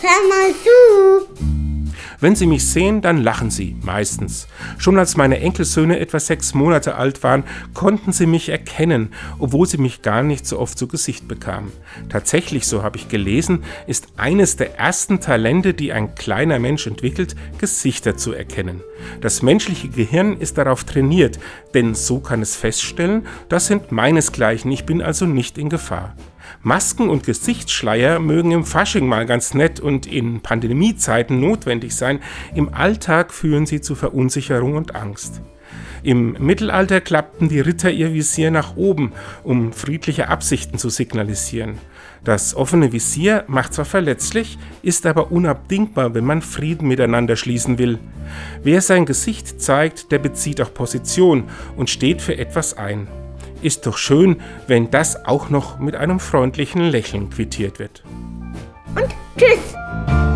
Hör mal zu. Wenn sie mich sehen, dann lachen sie, meistens. Schon als meine Enkelsöhne etwa sechs Monate alt waren, konnten sie mich erkennen, obwohl sie mich gar nicht so oft zu Gesicht bekamen. Tatsächlich, so habe ich gelesen, ist eines der ersten Talente, die ein kleiner Mensch entwickelt, Gesichter zu erkennen. Das menschliche Gehirn ist darauf trainiert, denn so kann es feststellen, das sind meinesgleichen, ich bin also nicht in Gefahr. Masken und Gesichtsschleier mögen im Fasching mal ganz nett und in Pandemiezeiten notwendig sein, im Alltag führen sie zu Verunsicherung und Angst. Im Mittelalter klappten die Ritter ihr Visier nach oben, um friedliche Absichten zu signalisieren. Das offene Visier macht zwar verletzlich, ist aber unabdingbar, wenn man Frieden miteinander schließen will. Wer sein Gesicht zeigt, der bezieht auch Position und steht für etwas ein. Ist doch schön, wenn das auch noch mit einem freundlichen Lächeln quittiert wird. Und tschüss.